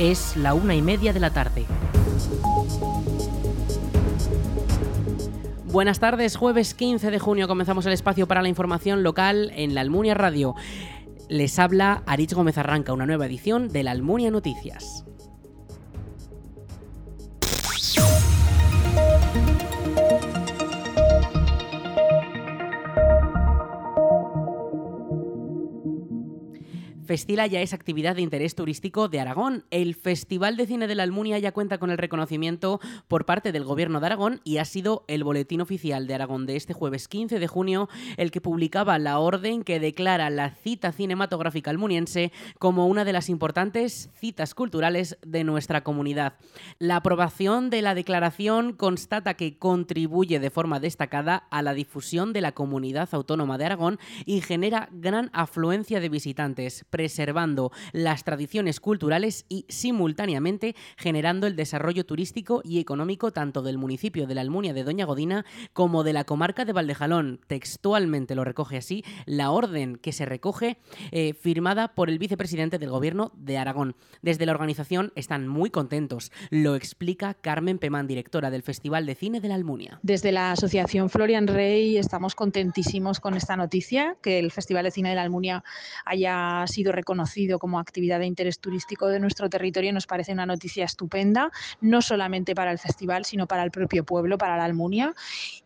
Es la una y media de la tarde. Buenas tardes, jueves 15 de junio comenzamos el espacio para la información local en la Almunia Radio. Les habla Arich Gómez Arranca, una nueva edición de la Almunia Noticias. Festila ya es actividad de interés turístico de Aragón. El Festival de Cine de la Almunia ya cuenta con el reconocimiento por parte del Gobierno de Aragón y ha sido el boletín oficial de Aragón de este jueves 15 de junio el que publicaba la orden que declara la cita cinematográfica almuniense como una de las importantes citas culturales de nuestra comunidad. La aprobación de la declaración constata que contribuye de forma destacada a la difusión de la comunidad autónoma de Aragón y genera gran afluencia de visitantes preservando las tradiciones culturales y simultáneamente generando el desarrollo turístico y económico tanto del municipio de la Almunia de Doña Godina como de la comarca de Valdejalón. Textualmente lo recoge así la orden que se recoge eh, firmada por el vicepresidente del gobierno de Aragón. Desde la organización están muy contentos. Lo explica Carmen Pemán, directora del Festival de Cine de la Almunia. Desde la Asociación Florian Rey estamos contentísimos con esta noticia, que el Festival de Cine de la Almunia haya sido reconocido como actividad de interés turístico de nuestro territorio nos parece una noticia estupenda, no solamente para el festival, sino para el propio pueblo, para la Almunia.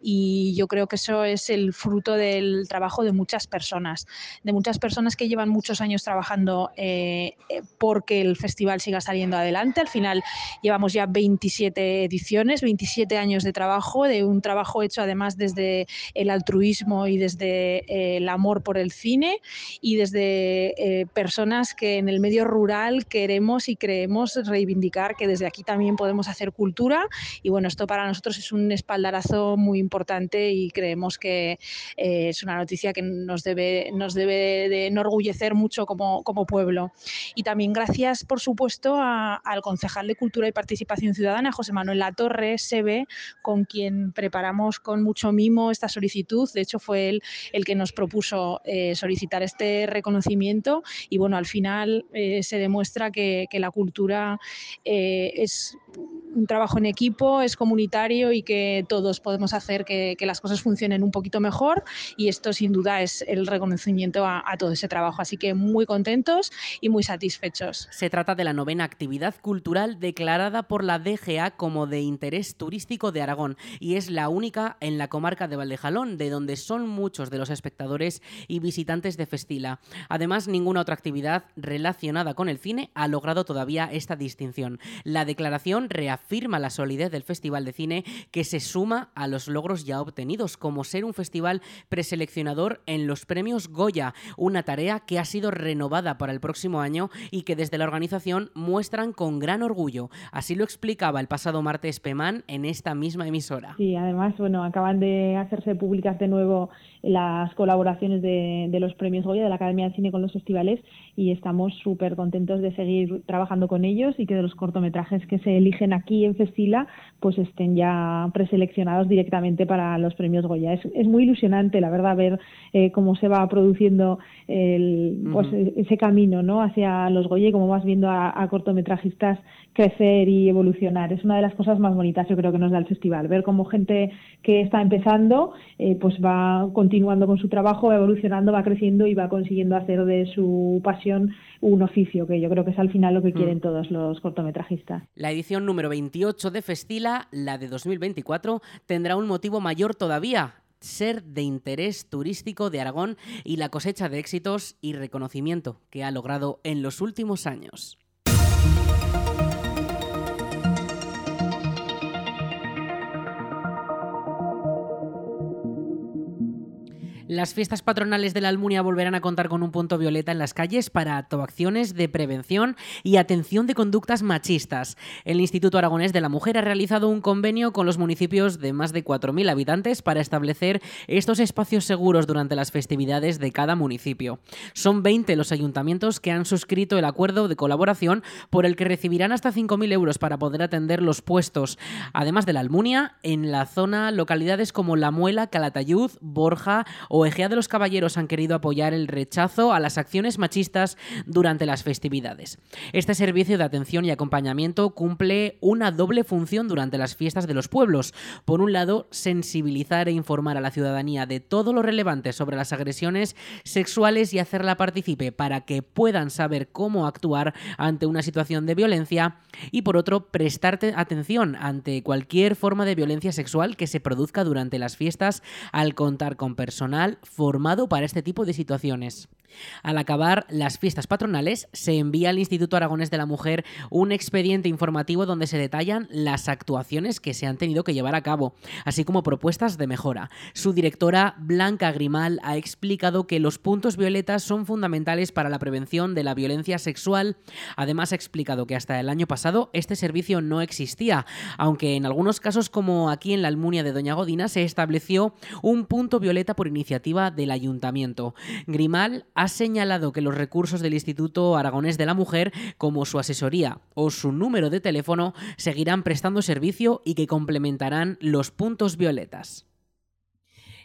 Y yo creo que eso es el fruto del trabajo de muchas personas, de muchas personas que llevan muchos años trabajando eh, eh, porque el festival siga saliendo adelante. Al final llevamos ya 27 ediciones, 27 años de trabajo, de un trabajo hecho además desde el altruismo y desde eh, el amor por el cine y desde personas que en el medio rural queremos y creemos reivindicar que desde aquí también podemos hacer cultura y bueno, esto para nosotros es un espaldarazo muy importante y creemos que eh, es una noticia que nos debe, nos debe de enorgullecer mucho como, como pueblo. Y también gracias, por supuesto, al concejal de Cultura y Participación Ciudadana, José Manuel Latorre, SEBE, con quien preparamos con mucho mimo esta solicitud. De hecho, fue él el que nos propuso eh, solicitar este reconocimiento y bueno, al final eh, se demuestra que, la cultura eh, es un trabajo en equipo, es comunitario y que todos podemos hacer que, las cosas funcionen un poquito mejor y esto sin duda es el reconocimiento a, todo ese trabajo. Así que muy contentos y muy satisfechos. Se trata de la novena actividad cultural declarada por la DGA como de interés turístico de Aragón y es la única en la comarca de Valdejalón, de donde son muchos de los espectadores y visitantes de Festila. Además, ninguna otra actividad relacionada con el cine ha logrado todavía esta distinción. La declaración reafirma afirma la solidez del Festival de Cine que se suma a los logros ya obtenidos, como ser un festival preseleccionador en los premios Goya, una tarea que ha sido renovada para el próximo año y que desde la organización muestran con gran orgullo. Así lo explicaba el pasado martes Pemán en esta misma emisora. Sí, además, bueno, acaban de hacerse públicas de nuevo las colaboraciones de, de los premios Goya de la Academia de Cine con los festivales y estamos súper contentos de seguir trabajando con ellos y que de los cortometrajes que se eligen aquí en Festila pues estén ya preseleccionados directamente para los premios Goya. Es, muy ilusionante, la verdad, ver eh, cómo se va produciendo el, pues, ese camino ¿no? hacia los Goya y cómo vas viendo a, cortometrajistas crecer y evolucionar. Es una de las cosas más bonitas, yo creo, que nos da el festival. Ver cómo gente que está empezando eh, pues va continuando con su trabajo, va evolucionando, va creciendo y va consiguiendo hacer de su pasión un oficio, que yo creo que es al final lo que mm. quieren todos los cortometrajistas. La edición número 28 de Festila, la de 2024, tendrá un motivo mayor todavía, ser de interés turístico de Aragón y la cosecha de éxitos y reconocimiento que ha logrado en los últimos años. Las fiestas patronales de la Almunia volverán a contar con un punto violeta en las calles para actuaciones de prevención y atención de conductas machistas. El Instituto Aragonés de la Mujer ha realizado un convenio con los municipios de más de 4.000 habitantes para establecer estos espacios seguros durante las festividades de cada municipio. Son 20 los ayuntamientos que han suscrito el acuerdo de colaboración por el que recibirán hasta 5.000 euros para poder atender los puestos, además de la Almunia, en la zona localidades como La Muela, Calatayud, Borja o Egea de los Caballeros han querido apoyar el rechazo a las acciones machistas durante las festividades. Este servicio de atención y acompañamiento cumple una doble función durante las fiestas de los pueblos. Por un lado, sensibilizar e informar a la ciudadanía de todo lo relevante sobre las agresiones sexuales y hacerla participe para que puedan saber cómo actuar ante una situación de violencia y por otro, prestarte atención ante cualquier forma de violencia sexual que se produzca durante las fiestas al contar con personal formado para este tipo de situaciones. Al acabar las fiestas patronales, se envía al Instituto Aragonés de la Mujer un expediente informativo donde se detallan las actuaciones que se han tenido que llevar a cabo, así como propuestas de mejora. Su directora, Blanca Grimal, ha explicado que los puntos violetas son fundamentales para la prevención de la violencia sexual. Además, ha explicado que hasta el año pasado este servicio no existía, aunque en algunos casos, como aquí en la Almunia de Doña Godina, se estableció un punto violeta por iniciativa del ayuntamiento. Grimal ha ha señalado que los recursos del Instituto Aragonés de la Mujer, como su asesoría o su número de teléfono, seguirán prestando servicio y que complementarán los puntos violetas.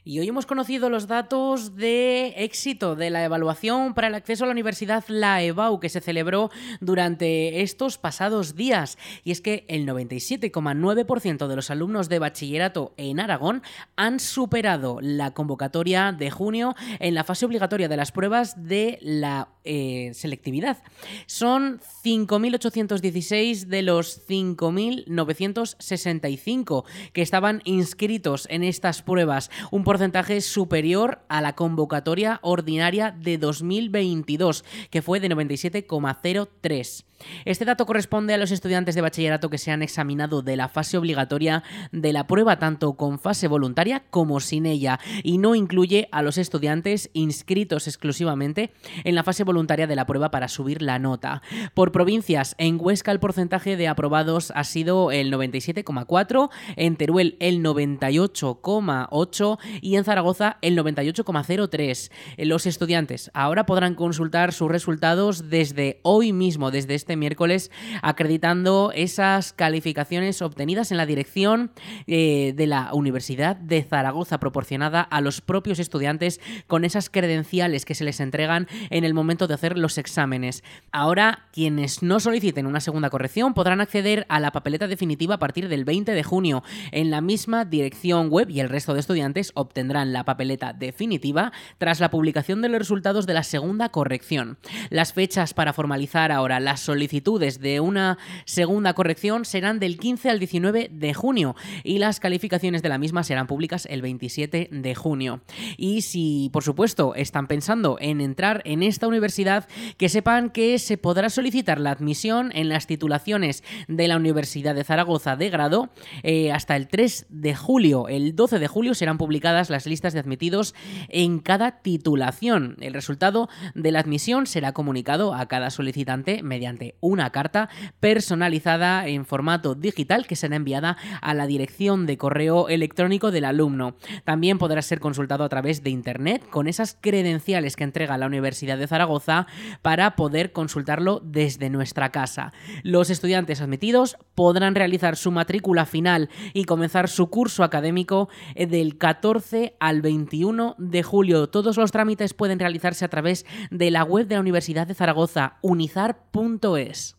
Y hoy hemos conocido los datos de éxito de la evaluación para el acceso a la universidad, la EBAU, que se celebró durante estos pasados días. Y es que el 97,9% de los alumnos de bachillerato en Aragón han superado la convocatoria de junio en la fase obligatoria de las pruebas de la eh, selectividad. Son 5.816 de los 5.965 que estaban inscritos en estas pruebas. Porcentaje superior a la convocatoria ordinaria de 2022, que fue de 97,03. Este dato corresponde a los estudiantes de bachillerato que se han examinado de la fase obligatoria de la prueba tanto con fase voluntaria como sin ella y no incluye a los estudiantes inscritos exclusivamente en la fase voluntaria de la prueba para subir la nota. Por provincias, en Huesca el porcentaje de aprobados ha sido el 97,4, en Teruel el 98,8 y en Zaragoza el 98,03. Los estudiantes ahora podrán consultar sus resultados desde hoy mismo, desde este miércoles, acreditando esas calificaciones obtenidas en la dirección eh, de la Universidad de Zaragoza, proporcionada a los propios estudiantes con esas credenciales que se les entregan en el momento de hacer los exámenes. Ahora, quienes no soliciten una segunda corrección podrán acceder a la papeleta definitiva a partir del 20 de junio en la misma dirección web y el resto de estudiantes la papeleta definitiva tras la publicación de los resultados de la segunda corrección. Las fechas para formalizar ahora las solicitudes de una segunda corrección serán del 15 al 19 de junio y las calificaciones de la misma serán públicas el 27 de junio. Y si, por supuesto, están pensando en entrar en esta universidad, que sepan que se podrá solicitar la admisión en las titulaciones de la Universidad de Zaragoza de grado eh, hasta el 3 de julio. El 12 de julio serán las listas de admitidos en cada titulación. El resultado de la admisión será comunicado a cada solicitante mediante una carta personalizada en formato digital que será enviada a la dirección de correo electrónico del alumno. También podrá ser consultado a través de Internet con esas credenciales que entrega la Universidad de Zaragoza para poder consultarlo desde nuestra casa. Los estudiantes admitidos podrán realizar su matrícula final y comenzar su curso académico del 14 al 21 de julio. Todos los trámites pueden realizarse a través de la web de la Universidad de Zaragoza, unizar.com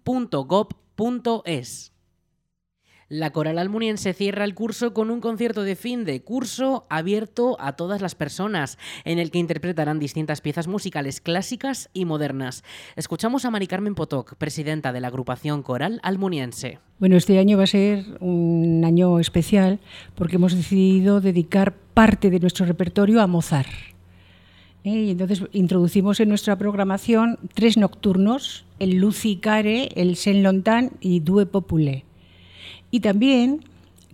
bonoculturaljoven.gov.es. La Coral Almuniense cierra el curso con un concierto de fin de curso abierto a todas las personas, en el que interpretarán distintas piezas musicales clásicas y modernas. Escuchamos a Mari Carmen Potoc, presidenta de la agrupación Coral Almuniense. Bueno, este año va a ser un año especial porque hemos decidido dedicar parte de nuestro repertorio a Mozart. ¿Eh? Y entonces introducimos en nuestra programación tres nocturnos, el Lucy Care, el Saint Lontan y Due Popule. Y también,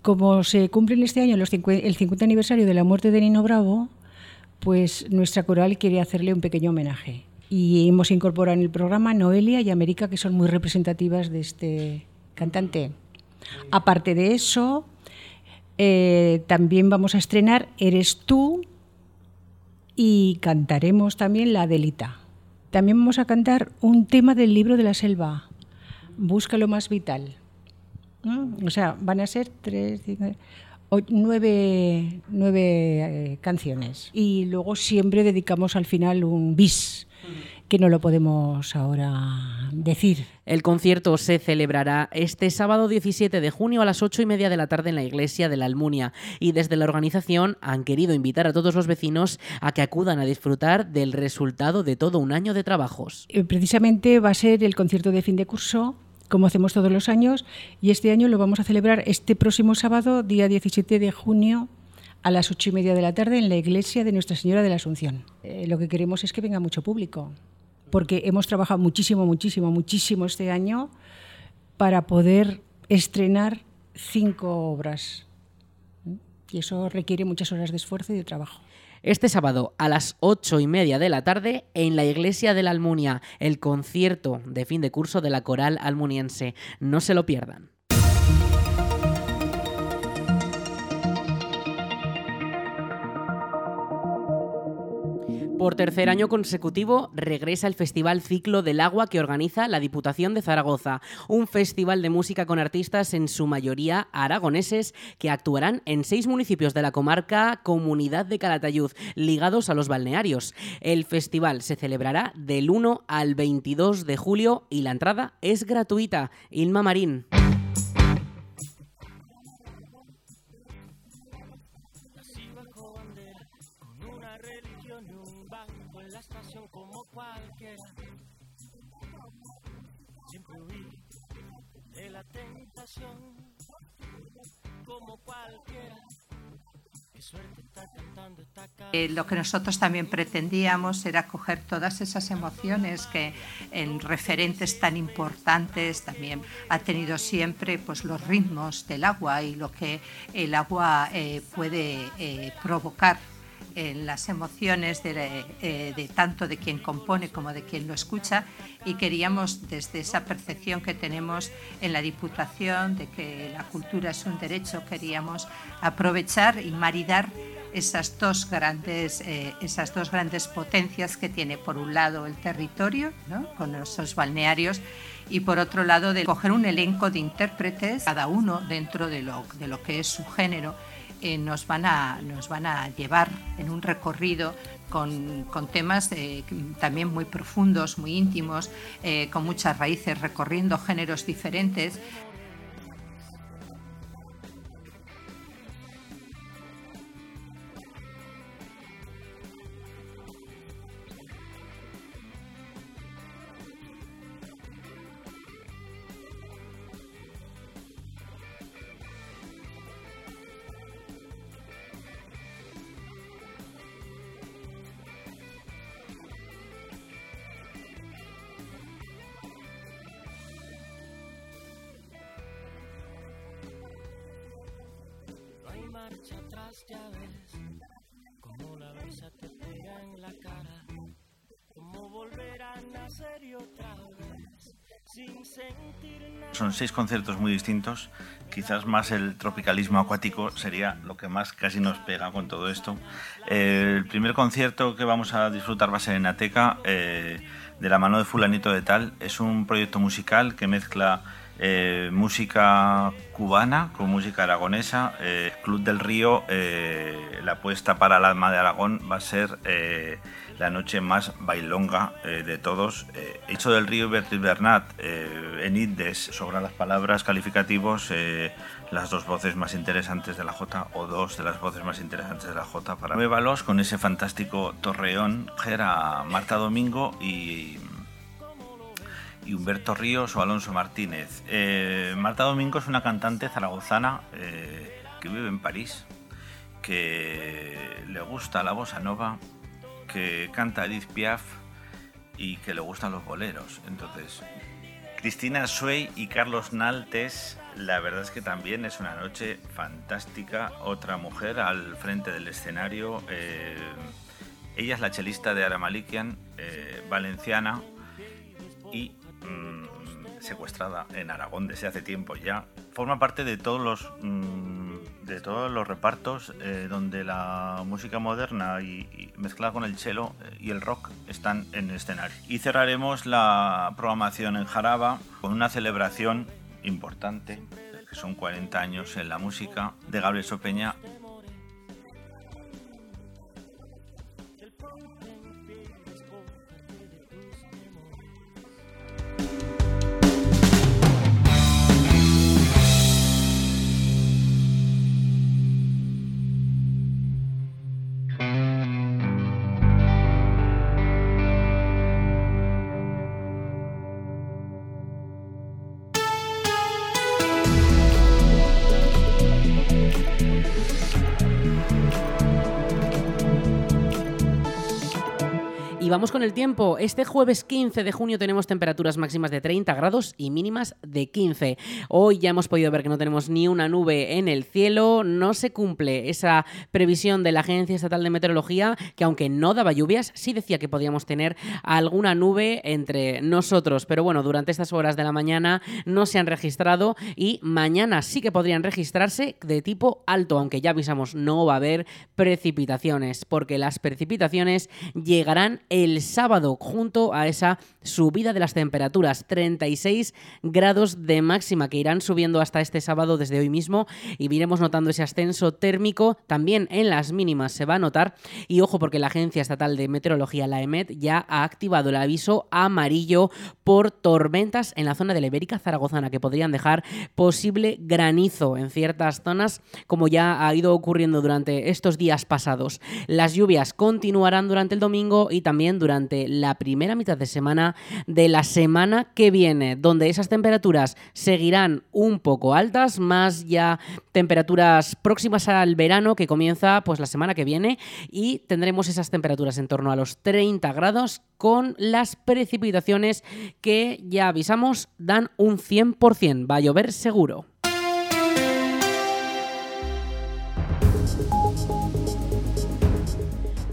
como se cumple en este año el 50 aniversario de la muerte de Nino Bravo, pues nuestra coral quiere hacerle un pequeño homenaje. Y hemos incorporado en el programa Noelia y América, que son muy representativas de este cantante. Aparte de eso, eh, también vamos a estrenar Eres tú y cantaremos también La Delita. También vamos a cantar un tema del libro de la selva, Busca lo más vital. O sea, van a ser tres, nueve, eh, canciones. Y luego siempre dedicamos al final un bis que no lo podemos ahora decir. El concierto se celebrará este sábado 17 de junio a las 8 y media de la tarde en la iglesia de la Almunia y desde la organización han querido invitar a todos los vecinos a que acudan a disfrutar del resultado de todo un año de trabajos. Eh, precisamente va a ser el concierto de fin de curso como hacemos todos los años, y este año lo vamos a celebrar este próximo sábado, día 17 de junio, a las ocho y media de la tarde, en la iglesia de Nuestra Señora de la Asunción. Eh, lo que queremos es que venga mucho público, porque hemos trabajado muchísimo, muchísimo, muchísimo este año para poder estrenar cinco obras. Y eso requiere muchas horas de esfuerzo y de trabajo este sábado a las ocho y media de la tarde en la iglesia de la Almunia, el concierto de fin de curso de la coral almuniense. No se lo pierdan. Por tercer año consecutivo regresa el Festival Ciclo del Agua que organiza la Diputación de Zaragoza, un festival de música con artistas en su mayoría aragoneses que actuarán en seis municipios de la comarca Comunidad de Calatayud, ligados a los balnearios. El festival se celebrará del 1 al 22 de julio y la entrada es gratuita. Ilma Marín. Eh, lo que nosotros también pretendíamos era coger todas esas emociones que en referentes tan importantes también ha tenido siempre pues, los ritmos del agua y lo que el agua eh, puede eh, provocar en las emociones eh, de, tanto de quien compone como de quien lo escucha y queríamos desde esa percepción que tenemos en la Diputación de que la cultura es un derecho, queríamos aprovechar y maridar esas dos grandes, eh, esas dos grandes potencias que tiene por un lado el territorio, con esos balnearios, y por otro lado de coger un elenco de intérpretes, cada uno dentro de lo, de lo que es su género, eh, nos, van a, nos van a llevar en un recorrido con, con temas eh, también muy profundos, muy íntimos, eh, con muchas raíces, recorriendo géneros diferentes, Son seis conciertos muy distintos. Quizás más el tropicalismo acuático sería lo que más casi nos pega con todo esto. el primer concierto que vamos a disfrutar va a ser en Ateca, eh, de la mano de Fulanito de Tal. Es un proyecto musical que mezcla eh, música cubana con música aragonesa. Eh, Club del Río, la apuesta para el alma de Aragón va a ser la noche más bailonga eh, de todos. Eh, hecho del Río Bertil Bernat, eh, en Indes, sobran las palabras calificativos, las dos voces más interesantes de la Jota, o dos de las voces más interesantes de la Jota para Nuevalos, con ese fantástico torreón, era Marta Domingo y, y Humberto Ríos o Alonso Martínez. Marta Domingo es una cantante zaragozana que vive en París, que le gusta la bossa nova que canta Edith Piaf y que le gustan los boleros. Entonces, Cristina Suey y Carlos Naltes, la verdad es que también es una noche fantástica. Otra mujer al frente del escenario. Eh, ella es la chelista de Aramalikian, eh, valenciana y secuestrada en Aragón desde hace tiempo ya. Forma parte de todos los mm, de todos los repartos eh, donde la música moderna y, mezclada con el cello eh, y el rock están en escenario. Y cerraremos la programación en Jaraba con una celebración importante, que son 40 años en la música, de Gabriel Sopeña vamos con el tiempo. Este jueves 15 de junio tenemos temperaturas máximas de 30 grados y mínimas de 15. Hoy ya hemos podido ver que no tenemos ni una nube en el cielo. No se cumple esa previsión de la Agencia Estatal de Meteorología, que aunque no daba lluvias, sí decía que podíamos tener alguna nube entre nosotros. Pero bueno, durante estas horas de la mañana no se han registrado y mañana sí que podrían registrarse de tipo alto, aunque ya avisamos, no va a haber precipitaciones, porque las precipitaciones llegarán el sábado, junto a esa subida de las temperaturas, 36 grados de máxima que irán subiendo hasta este sábado desde hoy mismo y iremos notando ese ascenso térmico también en las mínimas se va a notar y ojo porque la Agencia Estatal de Meteorología, la EMET, ya ha activado el aviso amarillo por tormentas en la zona de la Ibérica Zaragozana que podrían dejar posible granizo en ciertas zonas como ya ha ido ocurriendo durante estos días pasados. Las lluvias continuarán durante el domingo y durante la primera mitad de semana de la semana que viene, donde esas temperaturas seguirán un poco altas, más ya temperaturas próximas al verano que comienza pues la semana que viene y tendremos esas temperaturas en torno a los 30 grados con las precipitaciones que ya avisamos dan un 100%, va a llover seguro.